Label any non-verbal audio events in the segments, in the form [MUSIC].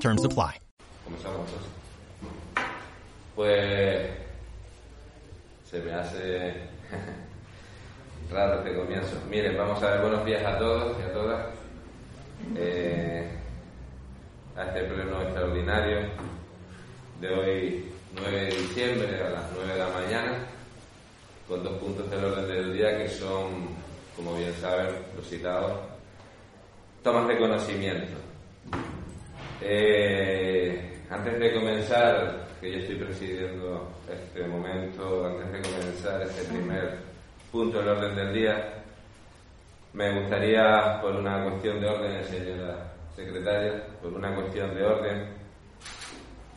Terms apply. Pues se me hace [LAUGHS] raro este comienzo. Miren, vamos a ver buenos días a todos y a todas. Eh, a este pleno extraordinario de hoy 9 de diciembre a las 9 de la mañana, con dos puntos del orden del día que son, como bien saben, los citados, tomas de conocimiento. Eh, antes de comenzar, que yo estoy presidiendo este momento, antes de comenzar este primer punto del orden del día, me gustaría, por una cuestión de orden, señora secretaria, por una cuestión de orden.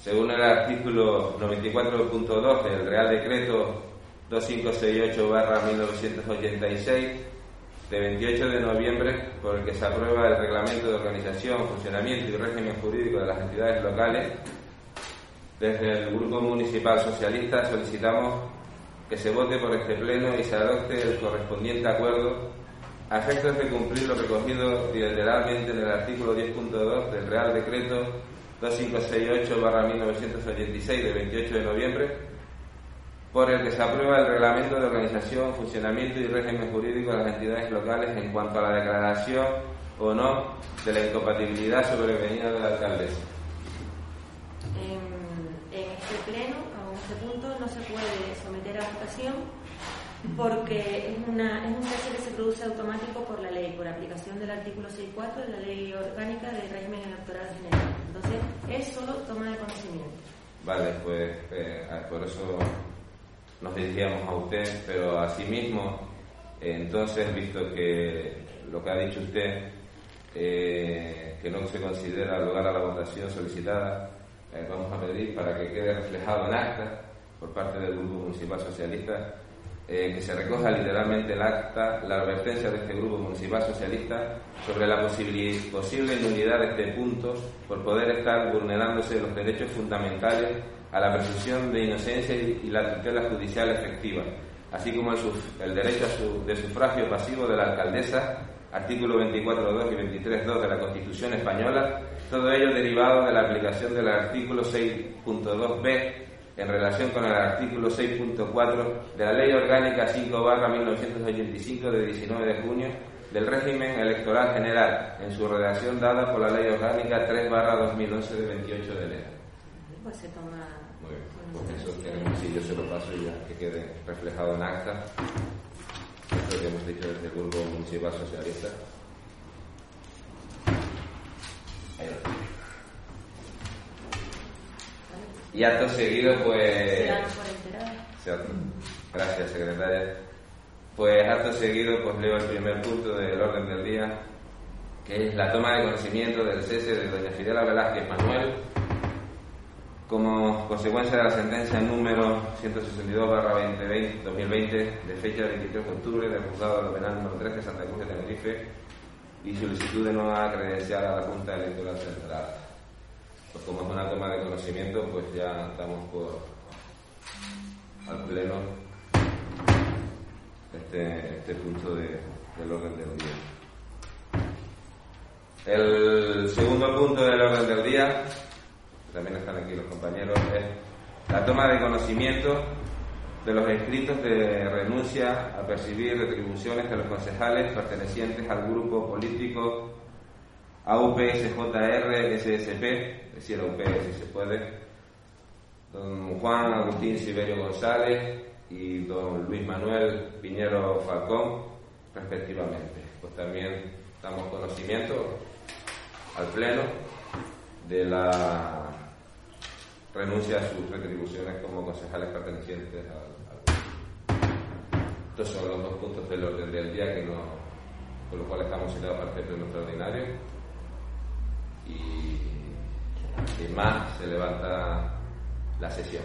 Según el artículo 94.2 del Real Decreto 2568-1986, de 28 de noviembre, por el que se aprueba el Reglamento de Organización, Funcionamiento y Régimen Jurídico de las Entidades Locales, desde el Grupo Municipal Socialista solicitamos que se vote por este Pleno y se adopte el correspondiente acuerdo a efectos de cumplir lo recogido bilateralmente en el artículo 10.2 del Real Decreto 2568-1986 de 28 de noviembre, por el que se aprueba el Reglamento de Organización, Funcionamiento y Régimen Jurídico de las entidades locales en cuanto a la declaración o no de la incompatibilidad sobrevenida de la alcaldesa. En, en este pleno, a este punto, no se puede someter a votación porque es, una, es un cese que se produce automático por la ley, por aplicación del artículo 6.4 de la Ley Orgánica del Régimen Electoral General. Entonces, es solo toma de conocimiento. Vale, pues eh, por eso nos dirigíamos a usted, pero asimismo, eh, entonces, visto que lo que ha dicho usted, eh, que no se considera lugar a la votación solicitada, eh, vamos a pedir para que quede reflejado en acta por parte del Grupo Municipal Socialista eh, que se recoja literalmente el acta la advertencia de este Grupo Municipal Socialista sobre la posible nulidad de este punto por poder estar vulnerándose los derechos fundamentales a la presunción de inocencia y la tutela judicial efectiva, así como el, derecho de sufragio pasivo de la alcaldesa, artículo 24.2 y 23.2 de la Constitución española, todo ello derivado de la aplicación del artículo 6.2b en relación con el artículo 6.4 de la Ley Orgánica 5 1985 de 19 de junio del régimen electoral general, en su redacción dada por la Ley Orgánica 3 2011 de 28 de enero. Pues se toma. Muy bien, pues eso queremos, si yo se lo paso y ya que quede reflejado en acta. Esto que hemos dicho desde el Grupo Municipal Socialista. Ahí lo y acto seguido, pues. Gracias, secretaria. Pues acto seguido, pues leo el primer punto del orden del día, que es la toma de conocimiento del cese de doña Fidela Velázquez Manuel, como consecuencia de la sentencia número 162-2020 de fecha 23 de octubre del juzgado de penal número 3 de Santa Cruz de Tenerife y solicitud de nueva credencial a la Junta Electoral Central pues como es una toma de conocimiento, pues ya estamos por al pleno este, este punto de, del orden del día. El segundo punto del orden del día, también están aquí los compañeros, es la toma de conocimiento de los escritos de renuncia a percibir retribuciones de los concejales pertenecientes al grupo político AUPSJR SSP decía UP si se puede, don Juan Agustín Siberio González y don Luis Manuel Piñero Falcón, respectivamente. Pues también damos conocimiento al Pleno de la renuncia a sus retribuciones como concejales pertenecientes al, Estos son los dos puntos del orden del día que no, con los cuales estamos citados para este pleno extraordinario. Y más, se levanta la sesión.